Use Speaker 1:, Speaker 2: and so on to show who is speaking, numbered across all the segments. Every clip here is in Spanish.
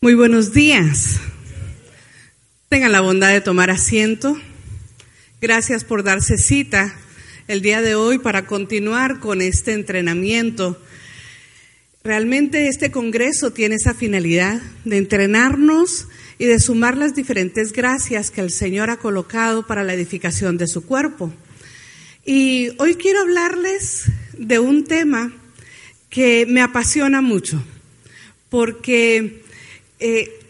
Speaker 1: Muy buenos días. Tengan la bondad de tomar asiento. Gracias por darse cita el día de hoy para continuar con este entrenamiento. Realmente este Congreso tiene esa finalidad de entrenarnos y de sumar las diferentes gracias que el Señor ha colocado para la edificación de su cuerpo. Y hoy quiero hablarles de un tema que me apasiona mucho, porque eh,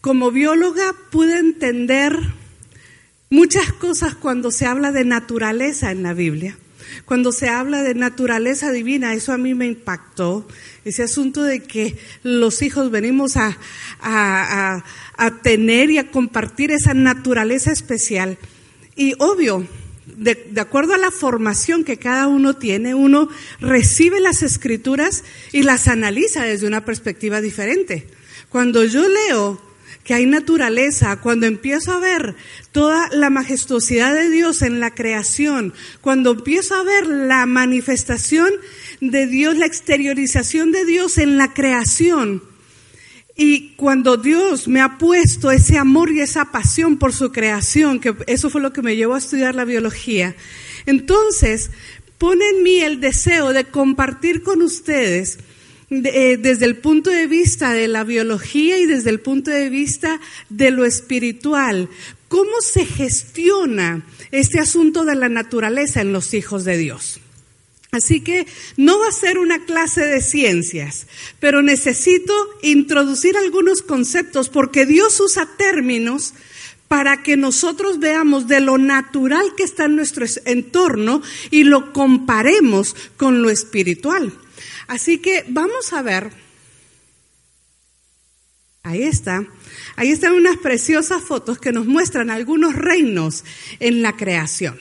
Speaker 1: como bióloga pude entender muchas cosas cuando se habla de naturaleza en la Biblia. Cuando se habla de naturaleza divina, eso a mí me impactó. Ese asunto de que los hijos venimos a, tener y a compartir esa naturaleza especial. Y obvio, de, acuerdo a la formación que cada uno tiene, uno recibe las escrituras y las analiza desde una perspectiva diferente. Cuando yo leo que hay naturaleza, cuando empiezo a ver toda la majestuosidad de Dios en la creación, cuando empiezo a ver la manifestación de Dios, la exteriorización de Dios en la creación, y cuando Dios me ha puesto ese amor y esa pasión por su creación, que eso fue lo que me llevó a estudiar la biología, entonces pone en mí el deseo de compartir con ustedes eh, desde el punto de vista de la biología y desde el punto de vista de lo espiritual, cómo se gestiona este asunto de la naturaleza en los hijos de Dios. Así que no va a ser una clase de ciencias, pero necesito introducir algunos conceptos porque Dios usa términos para que nosotros veamos de lo natural que está en nuestro entorno y lo comparemos con lo espiritual. Así que vamos a ver. Ahí está. Ahí están unas preciosas fotos que nos muestran algunos reinos en la creación.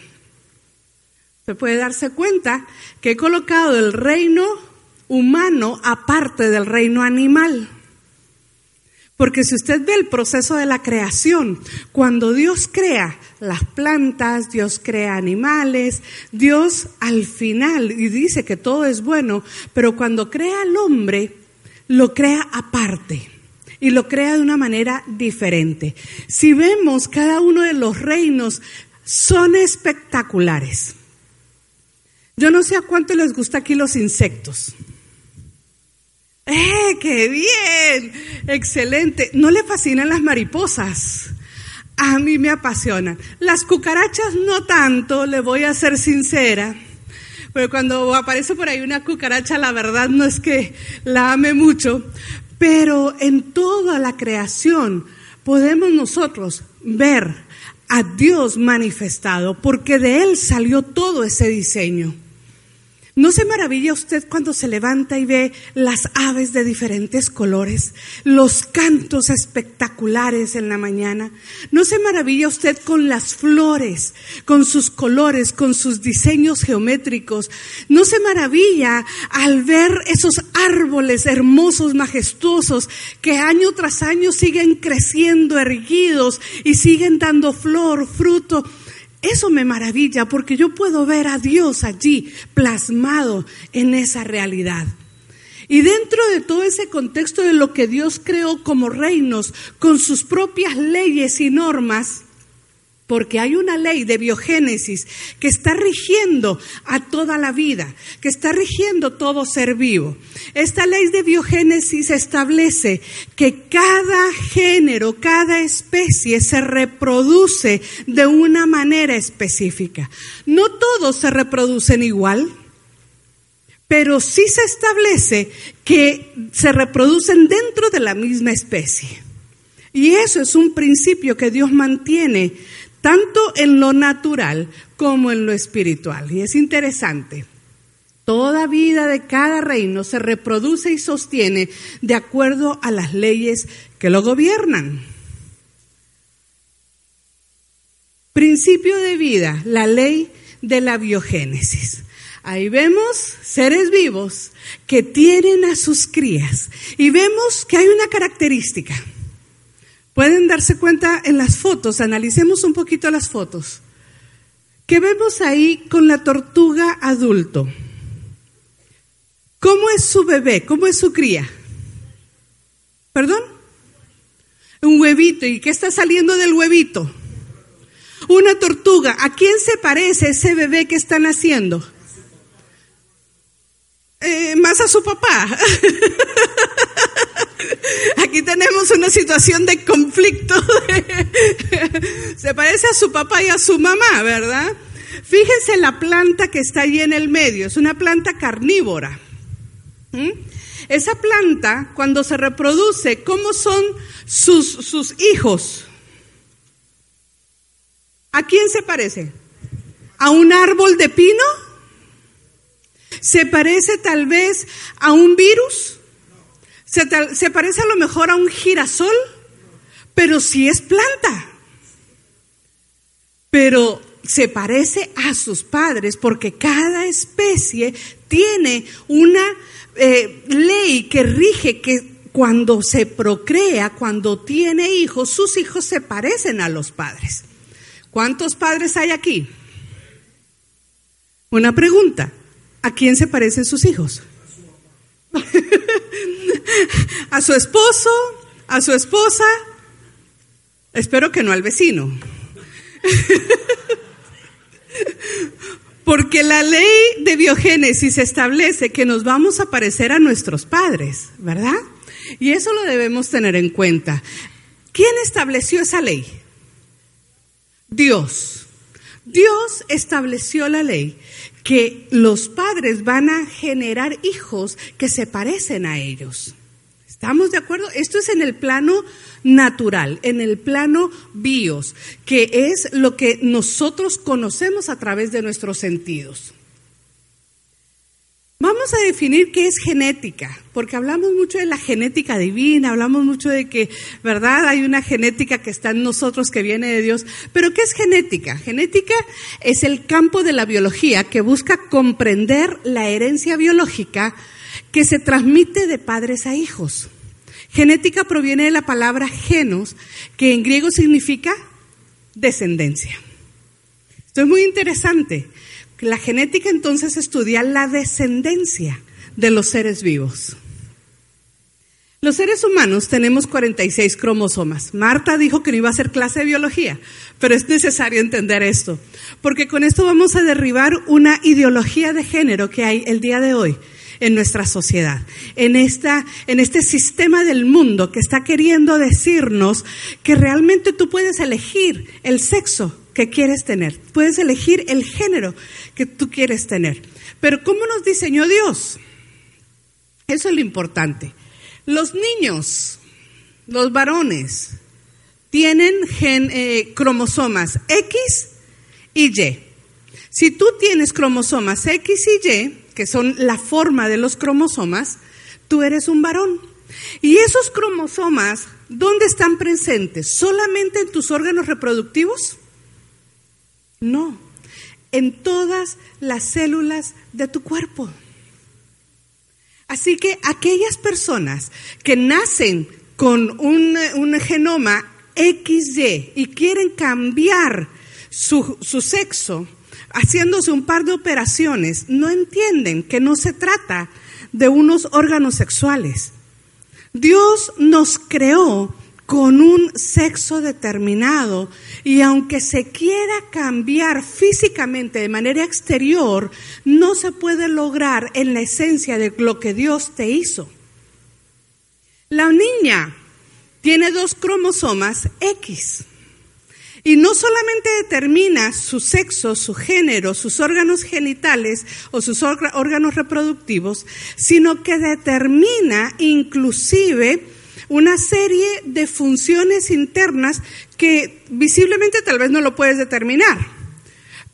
Speaker 1: Se puede darse cuenta que he colocado el reino humano aparte del reino animal. Porque si usted ve el proceso de la creación, cuando Dios crea las plantas, Dios crea animales, Dios al final, y dice que todo es bueno, pero cuando crea al hombre, lo crea aparte y lo crea de una manera diferente. Si vemos cada uno de los reinos, son espectaculares. Yo no sé a cuánto les gusta aquí los insectos. ¡Eh, qué bien! Excelente. ¿No le fascinan las mariposas? A mí me apasionan. Las cucarachas no tanto, le voy a ser sincera. Pero cuando aparece por ahí una cucaracha, la verdad no es que la ame mucho. Pero en toda la creación podemos nosotros ver a Dios manifestado, porque de Él salió todo ese diseño. ¿No se maravilla usted cuando se levanta y ve las aves de diferentes colores, los cantos espectaculares en la mañana? ¿No se maravilla usted con las flores, con sus colores, con sus diseños geométricos? ¿No se maravilla al ver esos árboles hermosos, majestuosos, que año tras año siguen creciendo, erguidos y siguen dando flor, fruto? Eso me maravilla porque yo puedo ver a Dios allí plasmado en esa realidad. Y dentro de todo ese contexto de lo que Dios creó como reinos, con sus propias leyes y normas, porque hay una ley de biogénesis que está rigiendo a toda la vida, que está rigiendo todo ser vivo. Esta ley de biogénesis establece que cada género, cada especie se reproduce de una manera específica. No todos se reproducen igual, pero sí se establece que se reproducen dentro de la misma especie. Y eso es un principio que Dios mantiene tanto en lo natural como en lo espiritual. Y es interesante. Toda vida de cada reino se reproduce y sostiene de acuerdo a las leyes que lo gobiernan. Principio de vida, la ley de la biogénesis. Ahí vemos seres vivos que tienen a sus crías y vemos que hay una característica. Pueden darse cuenta en las fotos, analicemos un poquito las fotos. ¿Qué vemos ahí con la tortuga adulto? ¿Cómo es su bebé? ¿Cómo es su cría? ¿Perdón? Un huevito. ¿Y qué está saliendo del huevito? Una tortuga. ¿A quién se parece ese bebé que están haciendo? Eh, más a su papá. Aquí tenemos una situación de conflicto. Se parece a su papá y a su mamá, ¿verdad? Fíjense la planta que está ahí en el medio. Es una planta carnívora. ¿Mm? Esa planta, cuando se reproduce, ¿cómo son sus, sus hijos? ¿A quién se parece? ¿A un árbol de pino? ¿Se parece tal vez a un virus? ¿Se, parece a lo mejor a un girasol? Pero sí es planta. Pero se parece a sus padres porque cada especie tiene una eh, ley que rige que cuando se procrea, cuando tiene hijos, sus hijos se parecen a los padres. ¿Cuántos padres hay aquí? Una pregunta. ¿A quién se parecen sus hijos? ¿A su esposo? ¿A su esposa? Espero que no al vecino. Porque la ley de biogénesis establece que nos vamos a parecer a nuestros padres, ¿verdad? Y eso lo debemos tener en cuenta. ¿Quién estableció esa ley? Dios. Dios estableció la ley que los padres van a generar hijos que se parecen a ellos. ¿Estamos de acuerdo? Esto es en el plano natural, en el plano bios, que es lo que nosotros conocemos a través de nuestros sentidos. Vamos a definir qué es genética, porque hablamos mucho de la genética divina, hablamos mucho de que, ¿verdad? Hay una genética que está en nosotros, que viene de Dios. Pero ¿qué es genética? Genética es el campo de la biología que busca comprender la herencia biológica que se transmite de padres a hijos. Genética proviene de la palabra genos, que en griego significa descendencia. Esto es muy interesante. La genética entonces estudia la descendencia de los seres vivos. Los seres humanos tenemos 46 cromosomas. Marta dijo que no iba a hacer clase de biología, pero es necesario entender esto, porque con esto vamos a derribar una ideología de género que hay el día de hoy en nuestra sociedad, en, esta, en este sistema del mundo que está queriendo decirnos que realmente tú puedes elegir el sexo que quieres tener. Puedes elegir el género que tú quieres tener. Pero ¿cómo nos diseñó Dios? Eso es lo importante. Los niños, los varones, tienen eh, cromosomas X y Y. Si tú tienes cromosomas X y Y, que son la forma de los cromosomas, tú eres un varón. Y esos cromosomas, ¿dónde están presentes? ¿Solamente en tus órganos reproductivos? No, en todas las células de tu cuerpo. Así que aquellas personas que nacen con un, genoma XY y quieren cambiar su, su sexo, haciéndose un par de operaciones, no entienden que no se trata de unos órganos sexuales. Dios nos creó con un sexo determinado y aunque se quiera cambiar físicamente de manera exterior, no se puede lograr en la esencia de lo que Dios te hizo. La niña tiene dos cromosomas X y no solamente determina su sexo, su género, sus órganos genitales o sus órganos reproductivos, sino que determina inclusive una serie de funciones internas que visiblemente tal vez no lo puedes determinar,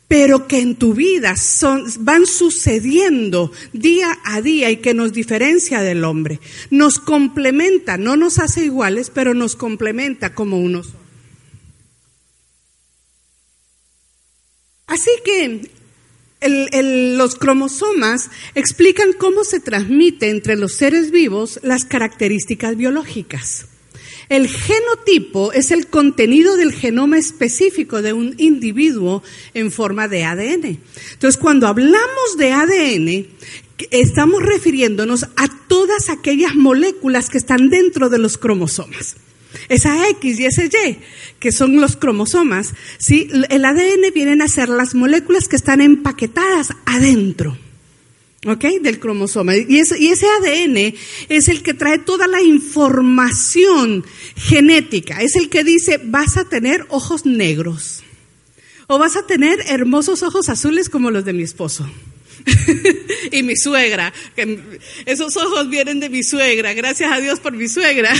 Speaker 1: pero que en tu vida son, van sucediendo día a día y que nos diferencia del hombre. Nos complementa, no nos hace iguales, pero nos complementa como unos. Así que los cromosomas explican cómo se transmite entre los seres vivos las características biológicas. El genotipo es el contenido del genoma específico de un individuo en forma de ADN. Entonces, cuando hablamos de ADN, estamos refiriéndonos a todas aquellas moléculas que están dentro de los cromosomas. Esa X y ese Y, que son los cromosomas, ¿sí? El ADN vienen a ser las moléculas que están empaquetadas adentro. ¿ok? Del cromosoma. Y ese, ADN es el que trae toda la información genética. Es el que dice, vas a tener ojos negros. O vas a tener hermosos ojos azules como los de mi esposo. y mi suegra, esos ojos vienen de mi suegra, gracias a Dios por mi suegra.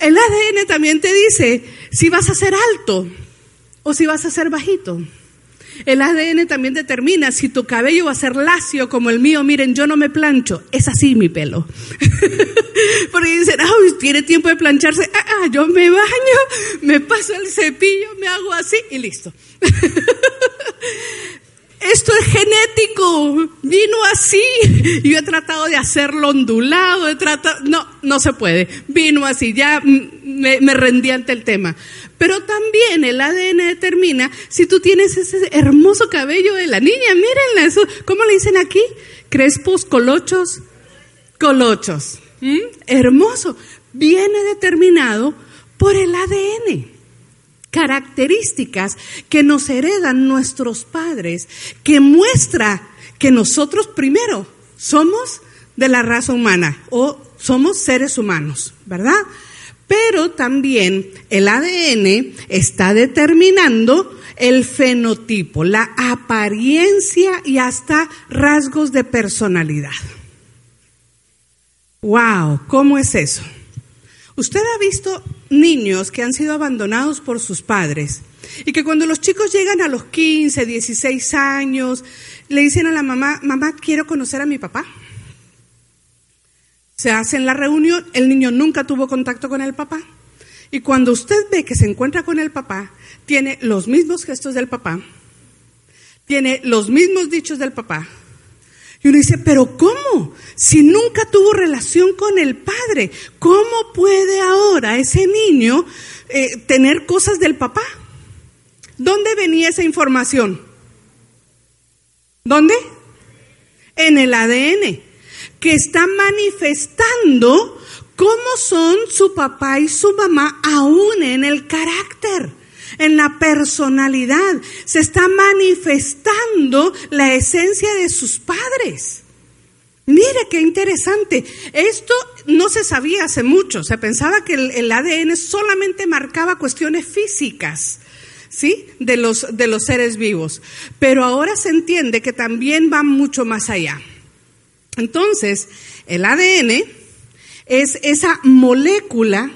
Speaker 1: El ADN también te dice si vas a ser alto o si vas a ser bajito. El ADN también determina si tu cabello va a ser lacio como el mío. Miren, yo no me plancho, es así mi pelo. Porque dicen, ay, tiene tiempo de plancharse. Ah, ah, yo me baño, me paso el cepillo, me hago así y listo. Esto es genético, vino así. Yo he tratado de hacerlo ondulado, he tratado, no, no se puede, vino así, ya me, rendí ante el tema. Pero también el ADN determina si tú tienes ese hermoso cabello de la niña, mírenla, eso, ¿cómo le dicen aquí? Crespos, colochos, colochos. Hermoso. Viene determinado por el ADN características que nos heredan nuestros padres, que muestra que nosotros primero somos de la raza humana o somos seres humanos, ¿verdad? Pero también el ADN está determinando el fenotipo, la apariencia y hasta rasgos de personalidad. ¡Wow! ¿Cómo es eso? Usted ha visto niños que han sido abandonados por sus padres y que cuando los chicos llegan a los 15, 16 años, le dicen a la mamá, mamá, quiero conocer a mi papá. Se hacen la reunión, el niño nunca tuvo contacto con el papá. Y cuando usted ve que se encuentra con el papá, tiene los mismos gestos del papá, tiene los mismos dichos del papá, y uno dice, pero ¿cómo? Si nunca tuvo relación con el padre, ¿cómo puede ahora ese niño eh, tener cosas del papá? ¿Dónde venía esa información? ¿Dónde? En el ADN, que está manifestando cómo son su papá y su mamá aún en el carácter en la personalidad. Se está manifestando la esencia de sus padres. Mire qué interesante. Esto no se sabía hace mucho. Se pensaba que el, ADN solamente marcaba cuestiones físicas. ¿sí? De los, de los seres vivos. Pero ahora se entiende que también va mucho más allá. Entonces, el ADN es esa molécula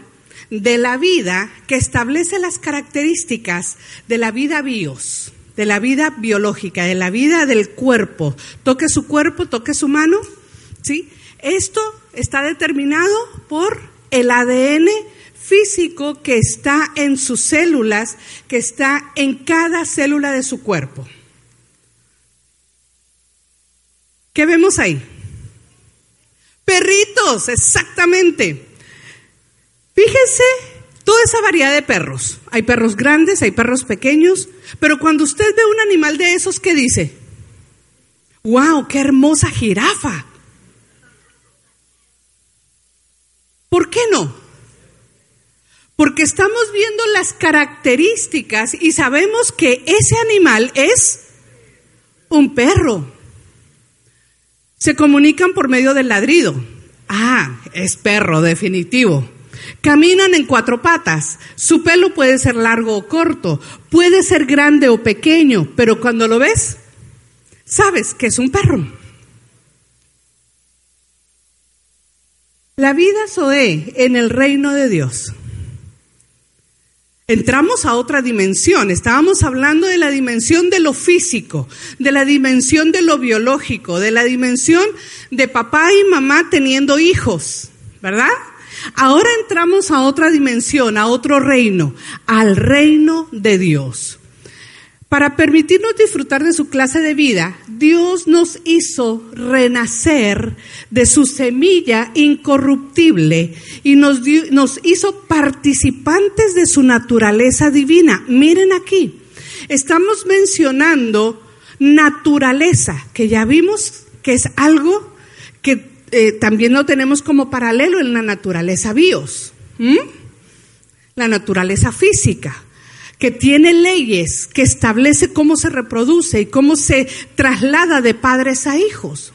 Speaker 1: de la vida que establece las características de la vida bios, de la vida biológica, de la vida del cuerpo. Toque su cuerpo, toque su mano, ¿sí? Esto está determinado por el ADN físico que está en sus células, que está en cada célula de su cuerpo. ¿Qué vemos ahí? Perritos, exactamente. Fíjese toda esa variedad de perros. Hay perros grandes, hay perros pequeños, pero cuando usted ve un animal de esos, ¿qué dice? ¡Wow! ¡Qué hermosa jirafa! ¿Por qué no? Porque estamos viendo las características y sabemos que ese animal es un perro. Se comunican por medio del ladrido. Ah, es perro, definitivo. Caminan en cuatro patas. Su pelo puede ser largo o corto, puede ser grande o pequeño, pero cuando lo ves, sabes que es un perro. La vida Zoe en el reino de Dios. Entramos a otra dimensión. Estábamos hablando de la dimensión de lo físico, de la dimensión de lo biológico, de la dimensión de papá y mamá teniendo hijos, ¿verdad? Ahora entramos a otra dimensión, a otro reino, al reino de Dios. Para permitirnos disfrutar de su clase de vida, Dios nos hizo renacer de su semilla incorruptible y nos, nos hizo participantes de su naturaleza divina. Miren aquí, estamos mencionando naturaleza, que ya vimos que es algo eh, también lo tenemos como paralelo en la naturaleza bios. la naturaleza física, que tiene leyes, que establece cómo se reproduce y cómo se traslada de padres a hijos.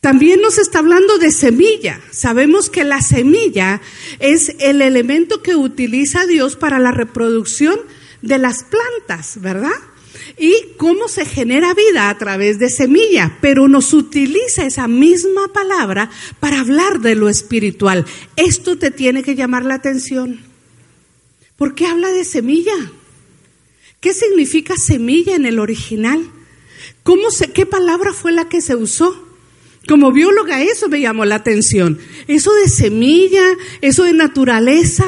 Speaker 1: También nos está hablando de semilla. Sabemos que la semilla es el elemento que utiliza Dios para la reproducción de las plantas, ¿verdad? Y cómo se genera vida a través de semilla, pero nos utiliza esa misma palabra para hablar de lo espiritual. Esto te tiene que llamar la atención. ¿Por qué habla de semilla? ¿Qué significa semilla en el original? ¿Cómo se, ¿Qué palabra fue la que se usó? Como bióloga eso me llamó la atención. Eso de semilla, eso de naturaleza,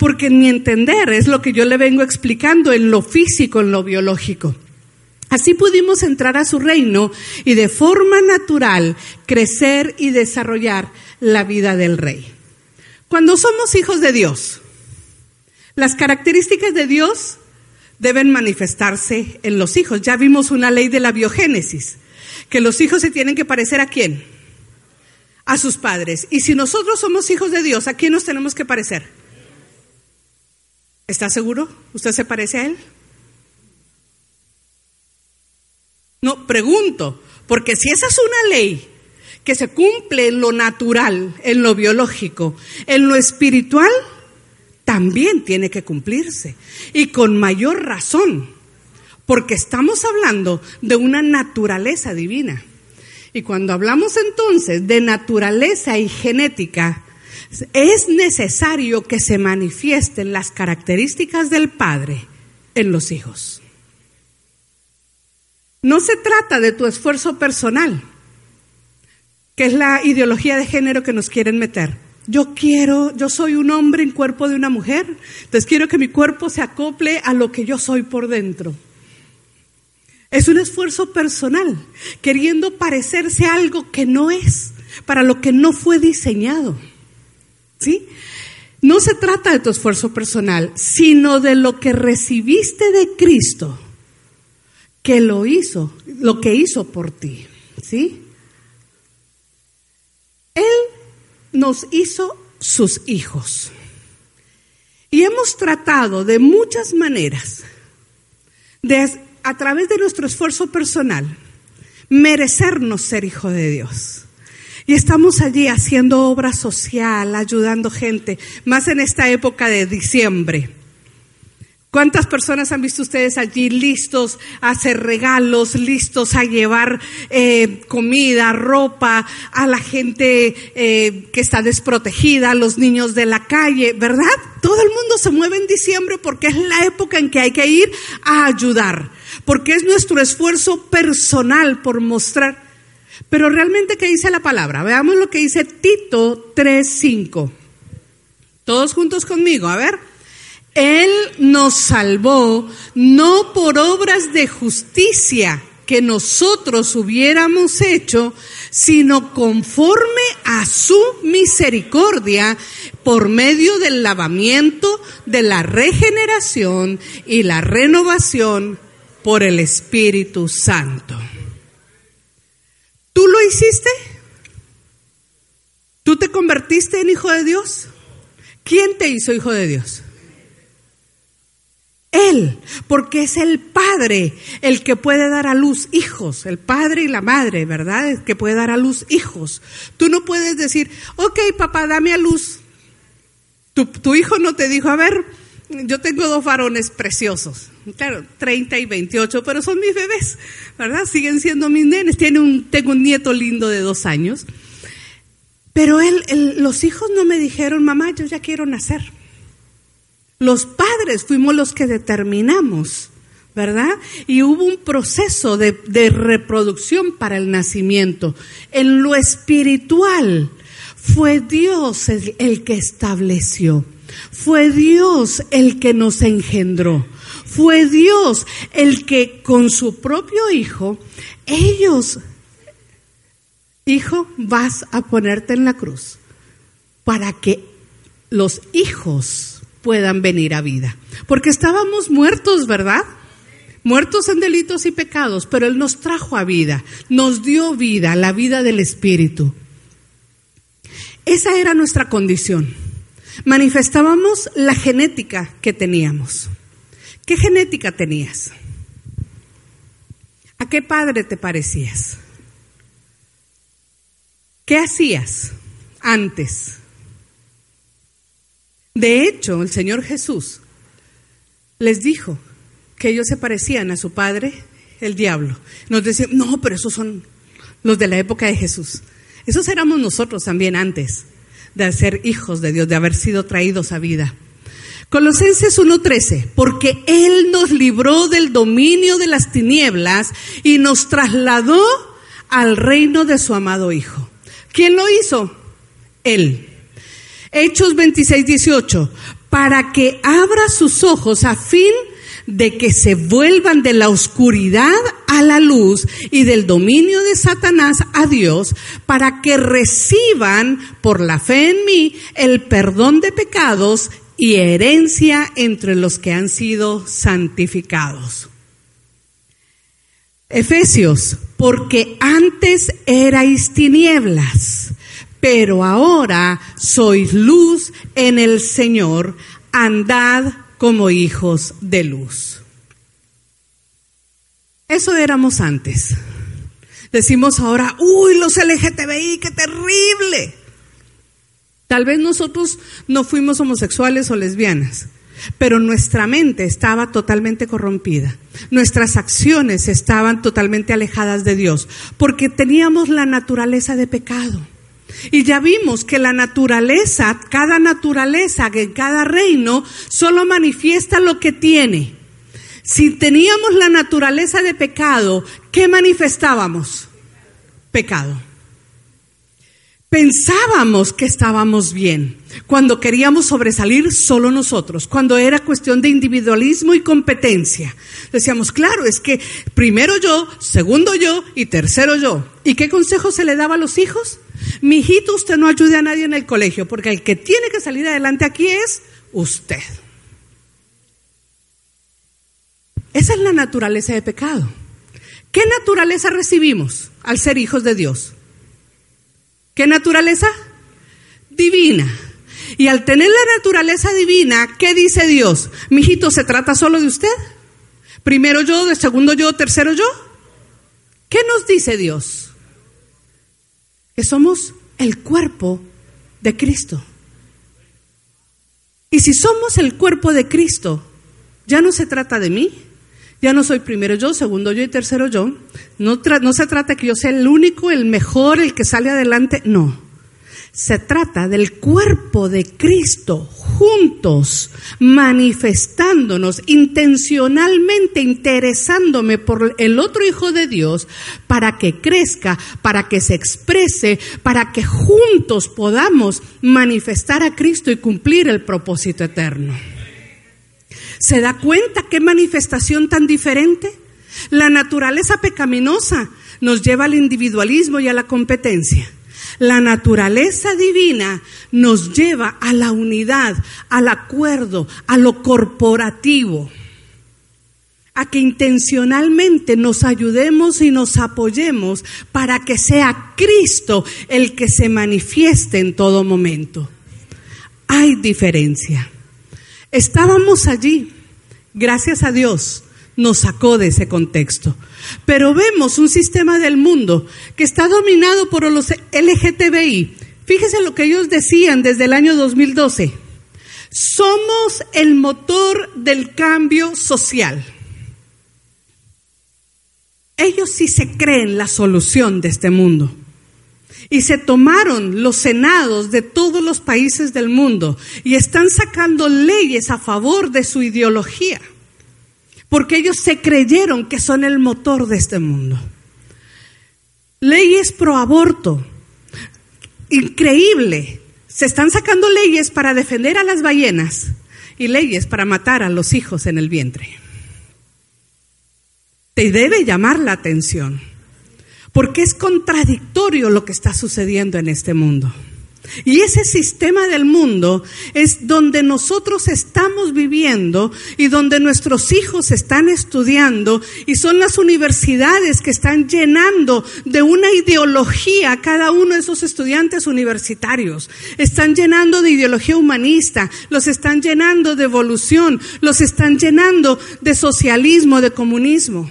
Speaker 1: porque mi entender es lo que yo le vengo explicando en lo físico, en lo biológico. Así pudimos entrar a su reino y de forma natural crecer y desarrollar la vida del rey. Cuando somos hijos de Dios, las características de Dios deben manifestarse en los hijos. Ya vimos una ley de la biogénesis que los hijos se tienen que parecer a quién? A sus padres. Y si nosotros somos hijos de Dios, ¿a quién nos tenemos que parecer? ¿Está seguro? ¿Usted se parece a él? No, pregunto, porque si esa es una ley que se cumple en lo natural, en lo biológico, en lo espiritual, también tiene que cumplirse. Y con mayor razón porque estamos hablando de una naturaleza divina. Y cuando hablamos entonces de naturaleza y genética, es necesario que se manifiesten las características del Padre en los hijos. No se trata de tu esfuerzo personal, que es la ideología de género que nos quieren meter. Yo quiero, yo soy un hombre en cuerpo de una mujer, entonces quiero que mi cuerpo se acople a lo que yo soy por dentro. Es un esfuerzo personal, queriendo parecerse a algo que no es, para lo que no fue diseñado. ¿Sí? No se trata de tu esfuerzo personal, sino de lo que recibiste de Cristo, que lo hizo, lo que hizo por ti. ¿Sí? Él nos hizo sus hijos. Y hemos tratado de muchas maneras de a través de nuestro esfuerzo personal, merecernos ser hijo de Dios. Y estamos allí haciendo obra social, ayudando gente, más en esta época de diciembre. ¿Cuántas personas han visto ustedes allí listos a hacer regalos, listos a llevar eh, comida, ropa a la gente eh, que está desprotegida, a los niños de la calle, verdad? Todo el mundo se mueve en diciembre porque es la época en que hay que ir a ayudar porque es nuestro esfuerzo personal por mostrar. Pero realmente, ¿qué dice la palabra? Veamos lo que dice Tito 3.5. Todos juntos conmigo, a ver. Él nos salvó no por obras de justicia que nosotros hubiéramos hecho, sino conforme a su misericordia por medio del lavamiento, de la regeneración y la renovación por el Espíritu Santo. ¿Tú lo hiciste? ¿Tú te convertiste en hijo de Dios? ¿Quién te hizo hijo de Dios? Él, porque es el Padre el que puede dar a luz hijos, el Padre y la Madre, ¿verdad? El que puede dar a luz hijos. Tú no puedes decir, ok, papá, dame a luz. Tu, tu hijo no te dijo, a ver, yo tengo dos varones preciosos, claro, 30 y 28, pero son mis bebés, ¿verdad? Siguen siendo mis nenes. Tengo un nieto lindo de dos años. Pero él, los hijos no me dijeron, mamá, yo ya quiero nacer. Los padres fuimos los que determinamos, ¿verdad? Y hubo un proceso de reproducción para el nacimiento. En lo espiritual fue Dios el que estableció. Fue Dios el que nos engendró. Fue Dios el que con su propio hijo, ellos, hijo, vas a ponerte en la cruz para que los hijos puedan venir a vida. Porque estábamos muertos, ¿verdad? Muertos en delitos y pecados, pero Él nos trajo a vida, nos dio vida, la vida del Espíritu. Esa era nuestra condición. Manifestábamos la genética que teníamos. ¿Qué genética tenías? ¿A qué padre te parecías? ¿Qué hacías antes? De hecho, el Señor Jesús les dijo que ellos se parecían a su padre, el diablo. Nos decían, no, pero esos son los de la época de Jesús. Esos éramos nosotros también antes de ser hijos de Dios, de haber sido traídos a vida. Colosenses 1:13, porque Él nos libró del dominio de las tinieblas y nos trasladó al reino de su amado Hijo. ¿Quién lo hizo? Él. Hechos 26:18, para que abra sus ojos a fin de que se vuelvan de la oscuridad a la luz y del dominio de Satanás a Dios, para que reciban por la fe en mí el perdón de pecados y herencia entre los que han sido santificados. Efesios, porque antes erais tinieblas, pero ahora sois luz en el Señor, andad como hijos de luz. Eso éramos antes. Decimos ahora, uy, los LGTBI, qué terrible. Tal vez nosotros no fuimos homosexuales o lesbianas, pero nuestra mente estaba totalmente corrompida. Nuestras acciones estaban totalmente alejadas de Dios, porque teníamos la naturaleza de pecado. Y ya vimos que la naturaleza, cada naturaleza, que cada reino, solo manifiesta lo que tiene. Si teníamos la naturaleza de pecado, ¿qué manifestábamos? Pecado. Pensábamos que estábamos bien cuando queríamos sobresalir solo nosotros, cuando era cuestión de individualismo y competencia. Decíamos, claro, es que primero yo, segundo yo y tercero yo. ¿Y qué consejo se le daba a los hijos? Mi hijito, usted no ayude a nadie en el colegio, porque el que tiene que salir adelante aquí es usted. Esa es la naturaleza de pecado. ¿Qué naturaleza recibimos al ser hijos de Dios? ¿Qué naturaleza? Divina. Y al tener la naturaleza divina, ¿qué dice Dios? Mi hijito, ¿se trata solo de usted? Primero yo, de segundo yo, tercero yo. ¿Qué nos dice Dios? Que somos el cuerpo de Cristo. Y si somos el cuerpo de Cristo, ya no se trata de mí, ya no soy primero yo, segundo yo y tercero yo. No, no se trata que yo sea el único, el mejor, el que sale adelante, no. Se trata del cuerpo de Cristo juntos, manifestándonos intencionalmente, interesándome por el otro Hijo de Dios para que crezca, para que se exprese, para que juntos podamos manifestar a Cristo y cumplir el propósito eterno. ¿Se da cuenta qué manifestación tan diferente? La naturaleza pecaminosa nos lleva al individualismo y a la competencia. La naturaleza divina nos lleva a la unidad, al acuerdo, a lo corporativo, a que intencionalmente nos ayudemos y nos apoyemos para que sea Cristo el que se manifieste en todo momento. Hay diferencia. Estábamos allí, gracias a Dios, nos sacó de ese contexto. Pero vemos un sistema del mundo que está dominado por los LGTBI. Fíjese lo que ellos decían desde el año 2012. Somos el motor del cambio social. Ellos sí se creen la solución de este mundo. Y se tomaron los senados de todos los países del mundo y están sacando leyes a favor de su ideología porque ellos se creyeron que son el motor de este mundo. Leyes pro aborto. Increíble. Se están sacando leyes para defender a las ballenas y leyes para matar a los hijos en el vientre. Te debe llamar la atención, porque es contradictorio lo que está sucediendo en este mundo. Y ese sistema del mundo es donde nosotros estamos viviendo y donde nuestros hijos están estudiando y son las universidades que están llenando de una ideología cada uno de esos estudiantes universitarios. Están llenando de ideología humanista, los están llenando de evolución, los están llenando de socialismo, de comunismo.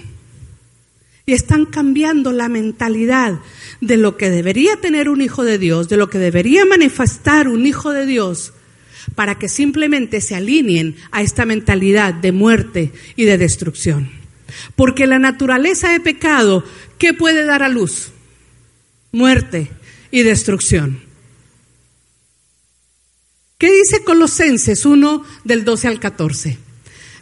Speaker 1: Y están cambiando la mentalidad de lo que debería tener un hijo de Dios, de lo que debería manifestar un hijo de Dios, para que simplemente se alineen a esta mentalidad de muerte y de destrucción. Porque la naturaleza de pecado, ¿qué puede dar a luz? Muerte y destrucción. ¿Qué dice Colosenses 1 del 12 al 14?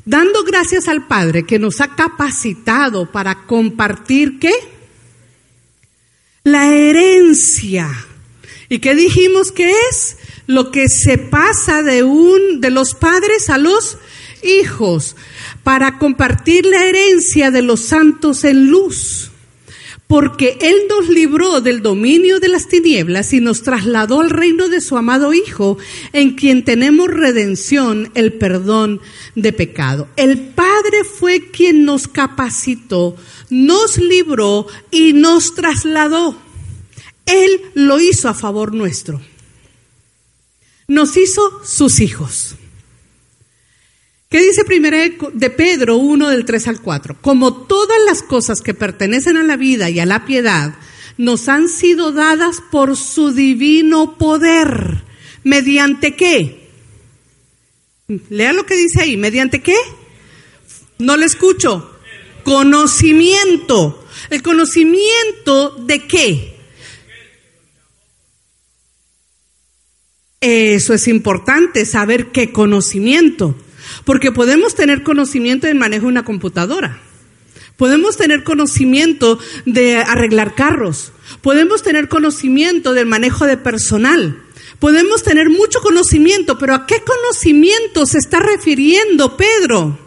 Speaker 1: Dando gracias al Padre que nos ha capacitado para compartir qué? La herencia. ¿Y qué dijimos que es? Lo que se pasa de un de los padres a los hijos para compartir la herencia de los santos en luz. Porque Él nos libró del dominio de las tinieblas y nos trasladó al reino de su amado Hijo, en quien tenemos redención, el perdón de pecado. El Padre fue quien nos capacitó, nos libró y nos trasladó. Él lo hizo a favor nuestro. Nos hizo sus hijos. ¿Qué dice primero de Pedro 1 del 3 al 4? Como todas las cosas que pertenecen a la vida y a la piedad nos han sido dadas por su divino poder. ¿Mediante qué? Lea lo que dice ahí. ¿Mediante qué? No le escucho. Conocimiento. ¿El conocimiento de qué? Eso es importante, saber qué conocimiento. Porque podemos tener conocimiento del manejo de una computadora. Podemos tener conocimiento de arreglar carros. Podemos tener conocimiento del manejo de personal. Podemos tener mucho conocimiento, pero ¿a qué conocimiento se está refiriendo Pedro?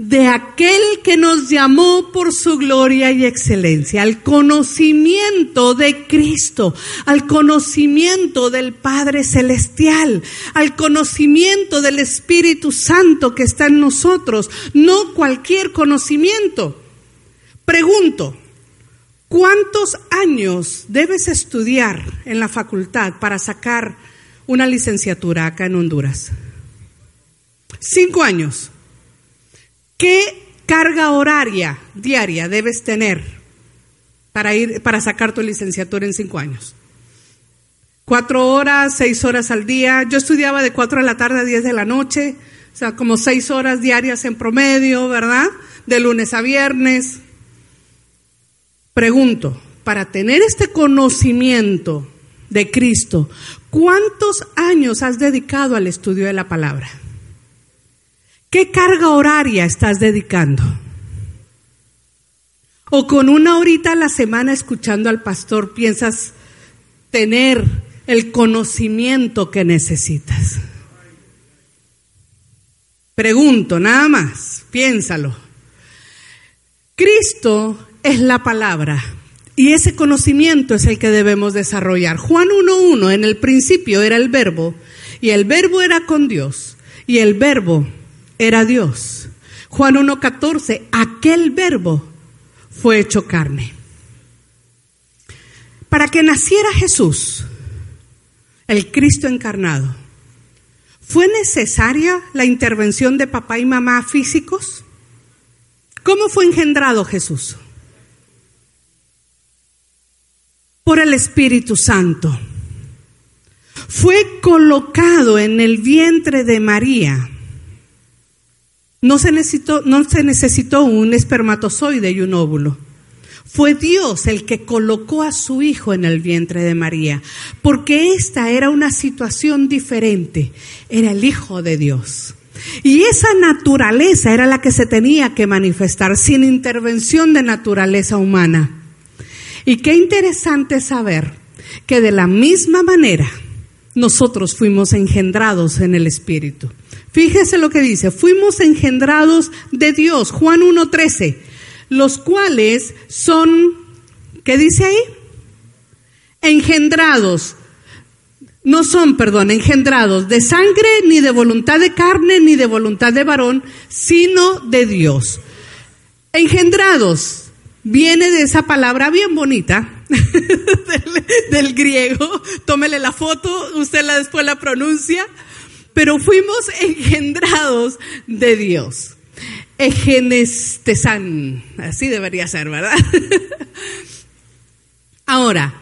Speaker 1: De aquel que nos llamó por su gloria y excelencia, al conocimiento de Cristo, al conocimiento del Padre Celestial, al conocimiento del Espíritu Santo que está en nosotros, no cualquier conocimiento. Pregunto, ¿cuántos años debes estudiar en la facultad para sacar una licenciatura acá en Honduras? Cinco años. ¿Qué carga horaria diaria debes tener para ir para sacar tu licenciatura en cinco años? Cuatro horas, seis horas al día. Yo estudiaba de cuatro de la tarde a diez de la noche, o sea, como seis horas diarias en promedio, ¿verdad? De lunes a viernes. Pregunto, para tener este conocimiento de Cristo, ¿cuántos años has dedicado al estudio de la palabra? ¿Qué carga horaria estás dedicando? O con una horita a la semana escuchando al pastor piensas tener el conocimiento que necesitas. Pregunto, nada más, piénsalo. Cristo es la palabra y ese conocimiento es el que debemos desarrollar. Juan 1.1, en el principio era el verbo y el verbo era con Dios y el verbo era Dios. Juan 1.14, aquel verbo fue hecho carne. Para que naciera Jesús, el Cristo encarnado, ¿fue necesaria la intervención de papá y mamá físicos? ¿Cómo fue engendrado Jesús? Por el Espíritu Santo. Fue colocado en el vientre de María no se necesitó, no se necesitó un espermatozoide y un óvulo. Fue Dios el que colocó a su hijo en el vientre de María, porque esta era una situación diferente, era el hijo de Dios. Y esa naturaleza era la que se tenía que manifestar sin intervención de naturaleza humana. Y qué interesante saber que de la misma manera nosotros fuimos engendrados en el Espíritu. Fíjese lo que dice, fuimos engendrados de Dios, Juan 1.13, los cuales son, ¿qué dice ahí? Engendrados. no son, perdón, engendrados de sangre, ni de voluntad de carne, ni de voluntad de varón, sino de Dios. Engendrados viene de esa palabra bien bonita del, griego. Tómele la foto, usted la después la pronuncia. Pero fuimos engendrados de Dios. Egenestesan, así debería ser, ¿verdad? Ahora,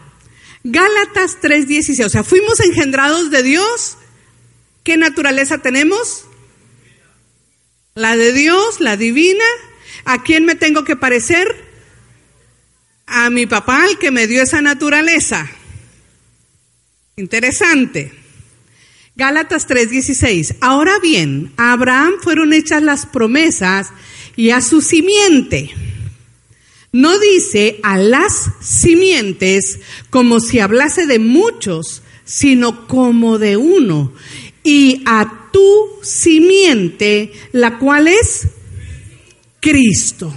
Speaker 1: Gálatas 3:16, o sea, fuimos engendrados de Dios. ¿Qué naturaleza tenemos? La de Dios, la divina. ¿A quién me tengo que parecer? A mi papá, el que me dio esa naturaleza. Interesante. Gálatas 3:16. Ahora bien, a Abraham fueron hechas las promesas y a su simiente. No dice a las simientes como si hablase de muchos, sino como de uno. Y a tu simiente, la cual es Cristo.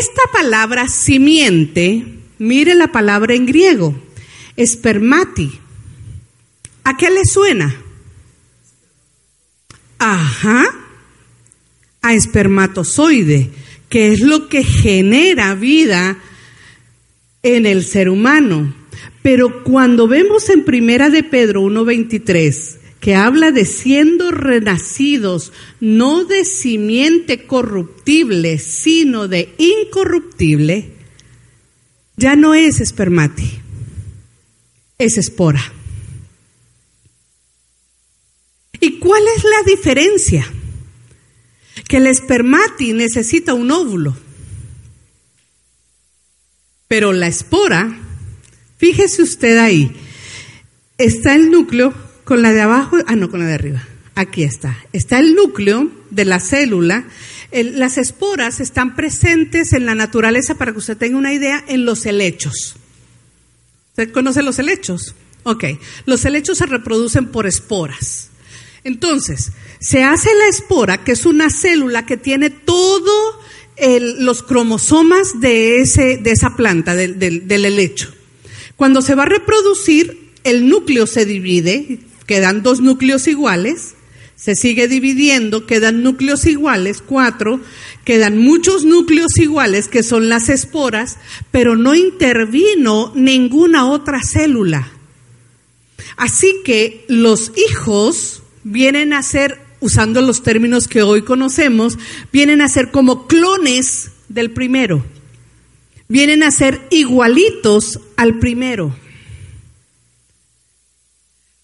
Speaker 1: Esta palabra simiente, mire la palabra en griego, espermati. ¿A qué le suena? Ajá, a espermatozoide que es lo que genera vida en el ser humano. Pero cuando vemos en Primera de Pedro 1.23, que habla de siendo renacidos, no de simiente corruptible, sino de incorruptible, ya no es espermati, es espora. ¿Y cuál es la diferencia? que el espermati necesita un óvulo. Pero la espora, fíjese usted ahí, está el núcleo con la de abajo, ah, no, con la de arriba. Aquí está. Está el núcleo de la célula. las esporas están presentes en la naturaleza, para que usted tenga una idea, en los helechos. ¿Usted conoce los helechos? Ok. Los helechos se reproducen por esporas. Entonces, se hace la espora, que es una célula que tiene todos los cromosomas de, ese, de esa planta, del, del helecho. Cuando se va a reproducir, el núcleo se divide, quedan dos núcleos iguales, se sigue dividiendo, quedan núcleos iguales, cuatro, quedan muchos núcleos iguales que son las esporas, pero no intervino ninguna otra célula. Así que los hijos vienen a ser, usando los términos que hoy conocemos, vienen a ser como clones del primero. Vienen a ser igualitos al primero.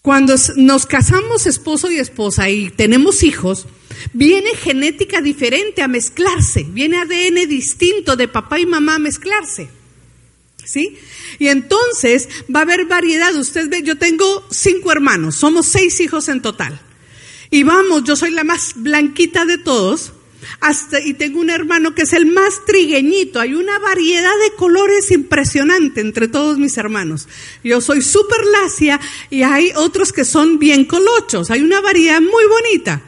Speaker 1: Cuando nos casamos esposo y esposa y tenemos hijos, viene genética diferente a mezclarse, viene ADN distinto de papá y mamá a mezclarse. ¿Sí? Y entonces va a haber variedad. Usted ve, yo tengo cinco hermanos, somos seis hijos en total. Y vamos, yo soy la más blanquita de todos. Hasta, y tengo un hermano que es el más trigueñito. Hay una variedad de colores impresionante entre todos mis hermanos. Yo soy súper lacia y hay otros que son bien colochos. Hay una variedad muy bonita.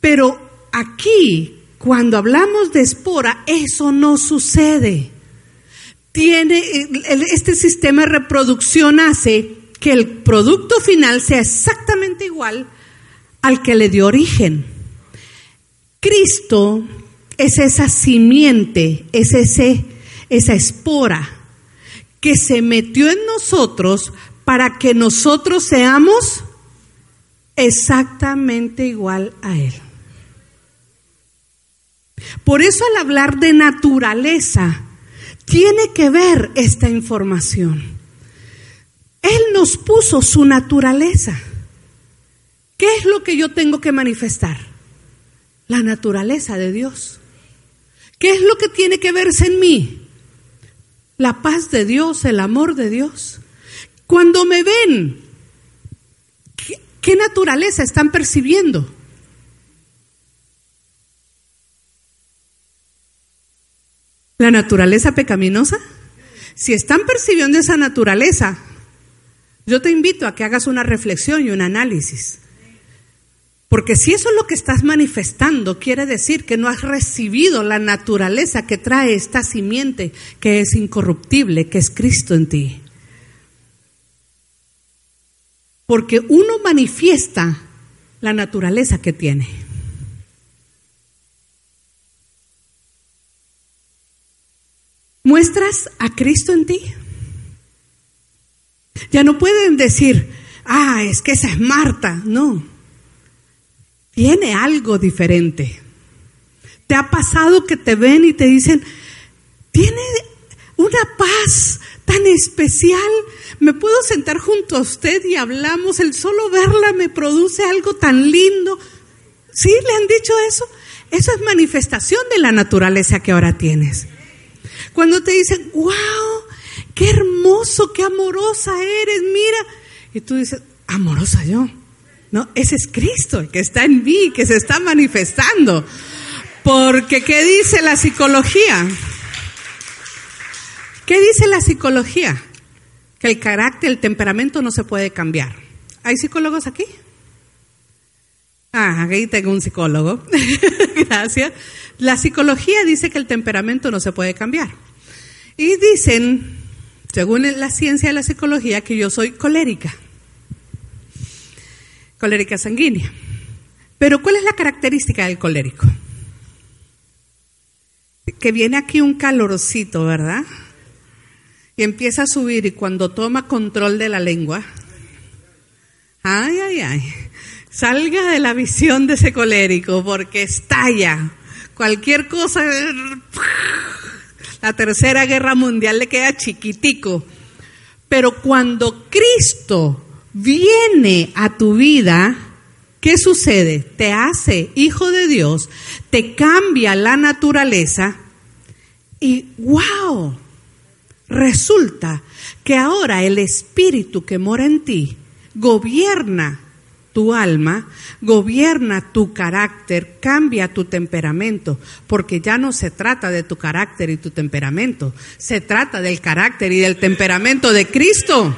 Speaker 1: Pero aquí, cuando hablamos de espora, eso no sucede. Tiene, este sistema de reproducción hace que el producto final sea exactamente igual al que le dio origen. Cristo es esa simiente, es ese, esa espora que se metió en nosotros para que nosotros seamos exactamente igual a Él. Por eso al hablar de naturaleza, tiene que ver esta información. Él nos puso su naturaleza. ¿Qué es lo que yo tengo que manifestar? La naturaleza de Dios. ¿Qué es lo que tiene que verse en mí? La paz de Dios, el amor de Dios. Cuando me ven, ¿qué, naturaleza están percibiendo? ¿La naturaleza pecaminosa? Si están percibiendo esa naturaleza, yo te invito a que hagas una reflexión y un análisis. Porque si eso es lo que estás manifestando, quiere decir que no has recibido la naturaleza que trae esta simiente, que es incorruptible, que es Cristo en ti. porque uno manifiesta la naturaleza que tiene. ¿Muestras a Cristo en ti? Ya no pueden decir, ah, es que esa es Marta. No, tiene algo diferente. ¿Te ha pasado que te ven y te dicen, tiene una paz tan especial? Me puedo sentar junto a usted y hablamos, el solo verla me produce algo tan lindo. ¿Sí le han dicho eso? Eso es manifestación de la naturaleza que ahora tienes. Cuando te dicen, wow, qué hermoso, qué amorosa eres, mira. Y tú dices, amorosa yo. No, ese es Cristo el que está en mí, que se está manifestando. Porque, ¿qué dice la psicología? ¿Qué dice la psicología? Que el carácter, el temperamento no se puede cambiar. ¿Hay psicólogos aquí? Ah, aquí tengo un psicólogo. Gracias. La psicología dice que el temperamento no se puede cambiar. Y dicen, según la ciencia de la psicología, que yo soy colérica. Colérica sanguínea. Pero ¿cuál es la característica del colérico? Que viene aquí un calorcito, ¿verdad? Y empieza a subir y cuando toma control de la lengua, ay, ay, ay, salga de la visión de ese colérico porque estalla. Cualquier cosa, la tercera guerra mundial le queda chiquitico. Pero cuando Cristo viene a tu vida, ¿qué sucede? Te hace hijo de Dios, te cambia la naturaleza y wow, resulta que ahora el espíritu que mora en ti gobierna tu alma, gobierna tu carácter, cambia tu temperamento, porque ya no se trata de tu carácter y tu temperamento, se trata del carácter y del temperamento de Cristo.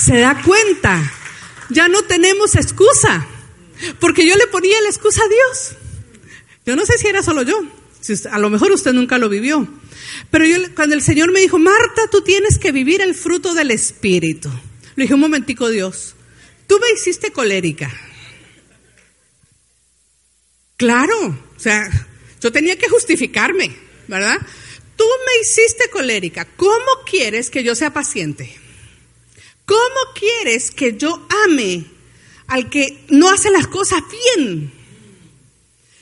Speaker 1: Se da cuenta, ya no tenemos excusa, porque yo le ponía la excusa a Dios. Yo no sé si era solo yo, a lo mejor usted nunca lo vivió, pero yo, cuando el Señor me dijo, Marta, tú tienes que vivir el fruto del Espíritu. Le dije, un momentico, Dios, tú me hiciste colérica. Claro, o sea, yo tenía que justificarme, ¿verdad? Tú me hiciste colérica. ¿Cómo quieres que yo sea paciente? ¿Cómo quieres que yo ame al que no hace las cosas bien?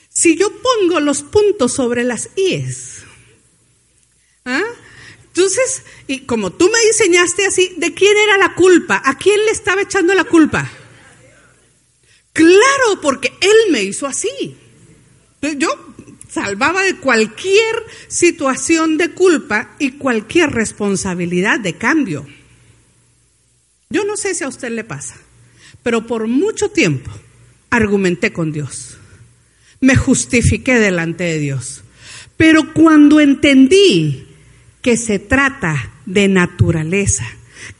Speaker 1: Si yo pongo los puntos sobre las IES, ¿ah? Entonces, y como tú me diseñaste así, ¿de quién era la culpa? ¿A quién le estaba echando la culpa? Claro, porque él me hizo así. Yo salvaba de cualquier situación de culpa y cualquier responsabilidad de cambio. Yo no sé si a usted le pasa, pero por mucho tiempo argumenté con Dios. Me justifiqué delante de Dios. Pero cuando entendí que se trata de naturaleza,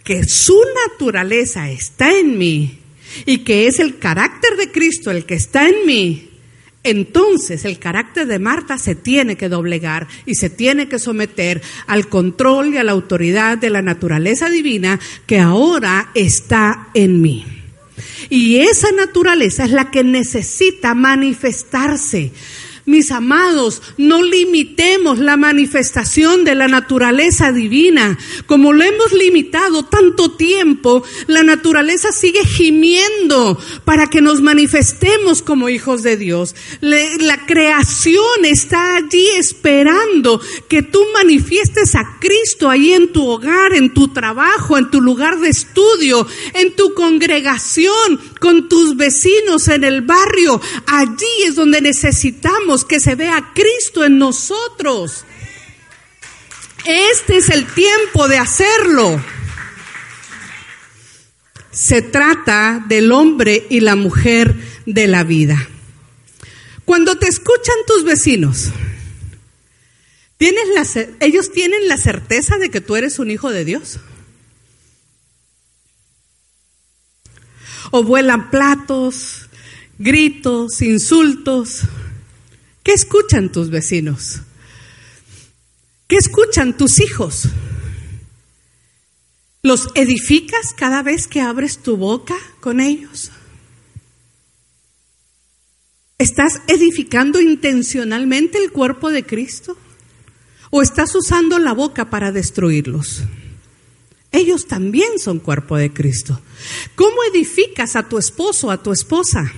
Speaker 1: que su naturaleza está en mí y que es el carácter de Cristo el que está en mí, entonces el carácter de Marta se tiene que doblegar y se tiene que someter al control y a la autoridad de la naturaleza divina que ahora está en mí. Y esa naturaleza es la que necesita manifestarse. Mis amados, no limitemos la manifestación de la naturaleza divina. Como lo hemos limitado tanto tiempo, la naturaleza sigue gimiendo para que nos manifestemos como hijos de Dios. La creación está allí esperando que tú manifiestes a Cristo ahí en tu hogar, en tu trabajo, en tu lugar de estudio, en tu congregación, con tus vecinos en el barrio. Allí es donde necesitamos que se vea Cristo en nosotros. Este es el tiempo de hacerlo. Se trata del hombre y la mujer de la vida. Cuando te escuchan tus vecinos, ¿tienes la, ellos tienen la certeza de que tú eres un hijo de Dios. O vuelan platos, gritos, insultos. ¿Qué escuchan tus vecinos? ¿Qué escuchan tus hijos? ¿Los edificas cada vez que abres tu boca con ellos? ¿Estás edificando intencionalmente el cuerpo de Cristo? ¿O estás usando la boca para destruirlos? Ellos también son cuerpo de Cristo. ¿Cómo edificas a tu esposo, a tu esposa?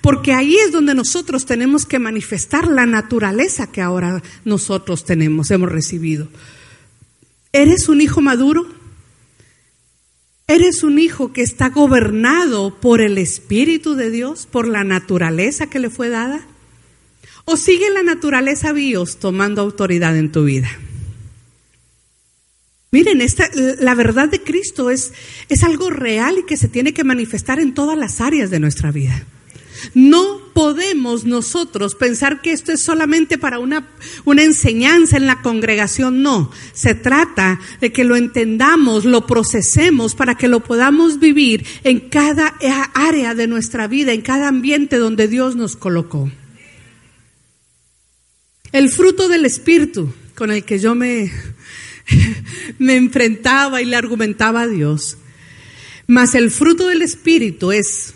Speaker 1: Porque ahí es donde nosotros tenemos que manifestar la naturaleza que ahora nosotros tenemos, hemos recibido. ¿Eres un hijo maduro? ¿Eres un hijo que está gobernado por el Espíritu de Dios, por la naturaleza que le fue dada? ¿O sigue la naturaleza bios tomando autoridad en tu vida? Miren, esta, la verdad de Cristo es, es algo real y que se tiene que manifestar en todas las áreas de nuestra vida. No podemos nosotros pensar que esto es solamente para una, una, enseñanza en la congregación, no. Se trata de que lo entendamos, lo procesemos para que lo podamos vivir en cada área de nuestra vida, en cada ambiente donde Dios nos colocó. El fruto del Espíritu con el que yo me, me enfrentaba y le argumentaba a Dios, más el fruto del Espíritu es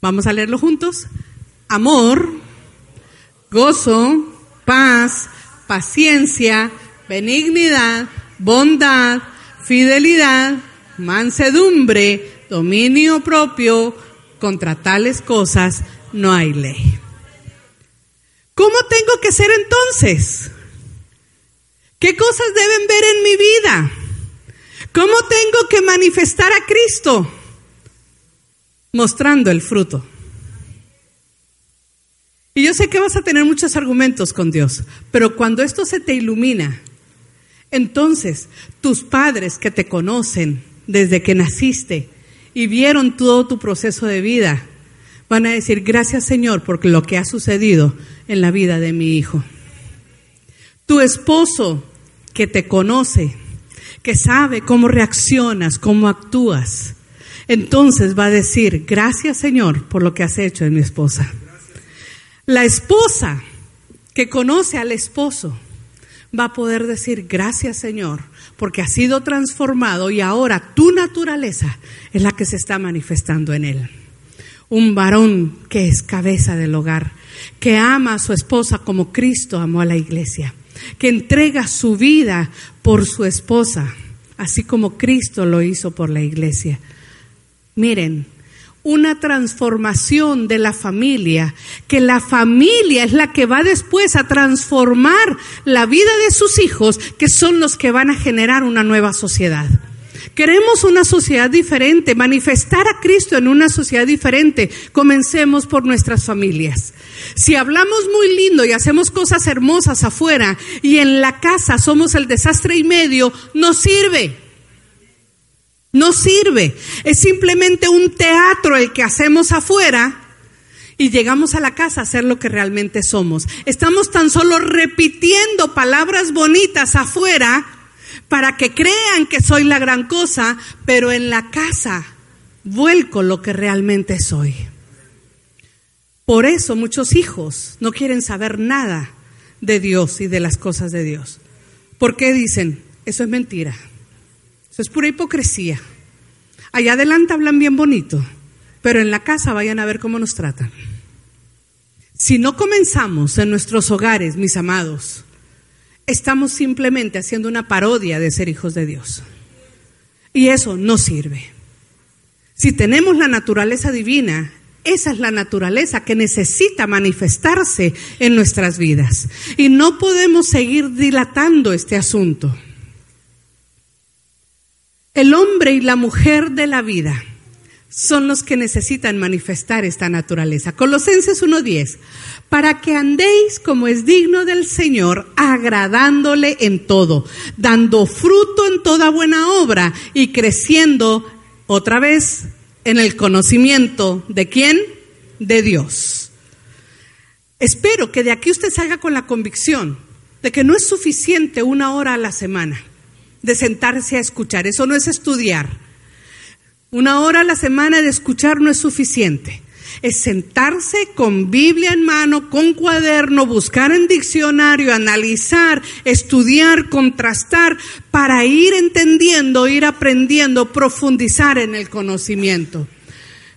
Speaker 1: Vamos a leerlo juntos. Amor, gozo, paz, paciencia, benignidad, bondad, fidelidad, mansedumbre, dominio propio. Contra tales cosas no hay ley. ¿Cómo tengo que ser entonces? ¿Qué cosas deben ver en mi vida? ¿Cómo tengo que manifestar a Cristo? Mostrando el fruto. Y yo sé que vas a tener muchos argumentos con Dios, pero cuando esto se te ilumina, entonces tus padres que te conocen desde que naciste y vieron todo tu proceso de vida, van a decir, gracias Señor por lo que ha sucedido en la vida de mi hijo. Tu esposo que te conoce, que sabe cómo reaccionas, cómo actúas, entonces va a decir, gracias Señor por lo que has hecho en mi esposa. La esposa que conoce al esposo va a poder decir, gracias Señor, porque ha sido transformado y ahora tu naturaleza es la que se está manifestando en él. Un varón que es cabeza del hogar, que ama a su esposa como Cristo amó a la iglesia, que entrega su vida por su esposa, así como Cristo lo hizo por la iglesia. Miren, una transformación de la familia, que la familia es la que va después a transformar la vida de sus hijos, que son los que van a generar una nueva sociedad. Queremos una sociedad diferente, manifestar a Cristo en una sociedad diferente. Comencemos por nuestras familias. Si hablamos muy lindo y hacemos cosas hermosas afuera y en la casa somos el desastre y medio, no sirve. No sirve. Es simplemente un teatro el que hacemos afuera y llegamos a la casa a ser lo que realmente somos. Estamos tan solo repitiendo palabras bonitas afuera para que crean que soy la gran cosa, pero en la casa vuelco lo que realmente soy. Por eso muchos hijos no quieren saber nada de Dios y de las cosas de Dios. ¿Por qué dicen? Eso es mentira es pura hipocresía. Allá adelante hablan bien bonito, pero en la casa vayan a ver cómo nos tratan. Si no comenzamos en nuestros hogares, mis amados, estamos simplemente haciendo una parodia de ser hijos de Dios. Y eso no sirve. Si tenemos la naturaleza divina, esa es la naturaleza que necesita manifestarse en nuestras vidas. Y no podemos seguir dilatando este asunto. El hombre y la mujer de la vida son los que necesitan manifestar esta naturaleza. Colosenses 1.10, para que andéis como es digno del Señor, agradándole en todo, dando fruto en toda buena obra y creciendo otra vez en el conocimiento de quién? De Dios. Espero que de aquí usted salga con la convicción de que no es suficiente una hora a la semana de sentarse a escuchar. Eso no es estudiar. Una hora a la semana de escuchar no es suficiente. Es sentarse con Biblia en mano, con cuaderno, buscar en diccionario, analizar, estudiar, contrastar, para ir entendiendo, ir aprendiendo, profundizar en el conocimiento.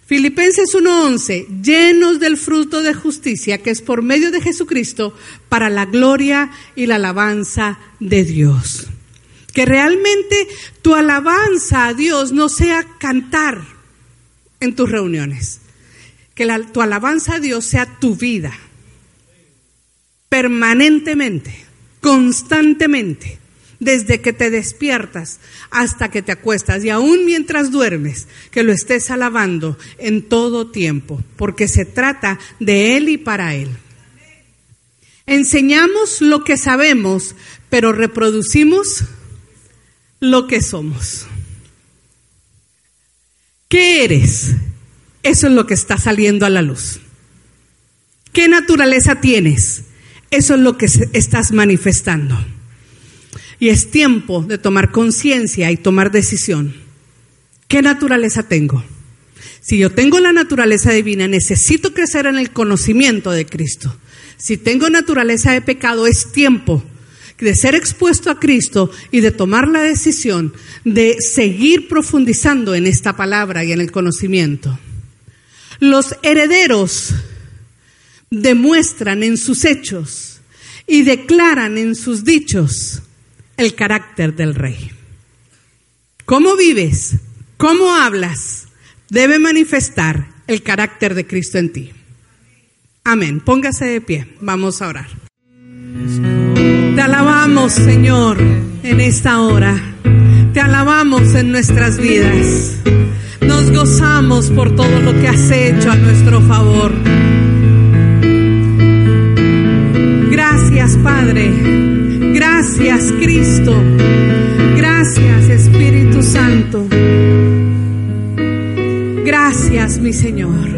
Speaker 1: Filipenses 1:11, llenos del fruto de justicia que es por medio de Jesucristo para la gloria y la alabanza de Dios. Que realmente tu alabanza a Dios no sea cantar en tus reuniones. Que tu alabanza a Dios sea tu vida. Permanentemente, constantemente, desde que te despiertas hasta que te acuestas y aún mientras duermes, que lo estés alabando en todo tiempo, porque se trata de Él y para Él. Enseñamos lo que sabemos, pero reproducimos lo que somos. ¿Qué eres? Eso es lo que está saliendo a la luz. ¿Qué naturaleza tienes? Eso es lo que estás manifestando. Y es tiempo de tomar conciencia y tomar decisión. ¿Qué naturaleza tengo? Si yo tengo la naturaleza divina, necesito crecer en el conocimiento de Cristo. Si tengo naturaleza de pecado, es tiempo de ser expuesto a Cristo y de tomar la decisión de seguir profundizando en esta palabra y en el conocimiento. Los herederos demuestran en sus hechos y declaran en sus dichos el carácter del rey. ¿Cómo vives? ¿Cómo hablas? Debe manifestar el carácter de Cristo en ti. Amén. Póngase de pie. Vamos a orar. Te alabamos, Señor, en esta hora. Te alabamos en nuestras vidas. Nos gozamos por todo lo que has hecho a nuestro favor. Gracias, Padre. Gracias, Cristo. Gracias, Espíritu Santo. Gracias, mi Señor.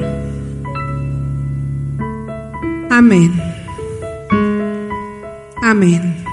Speaker 1: Amén. Amén.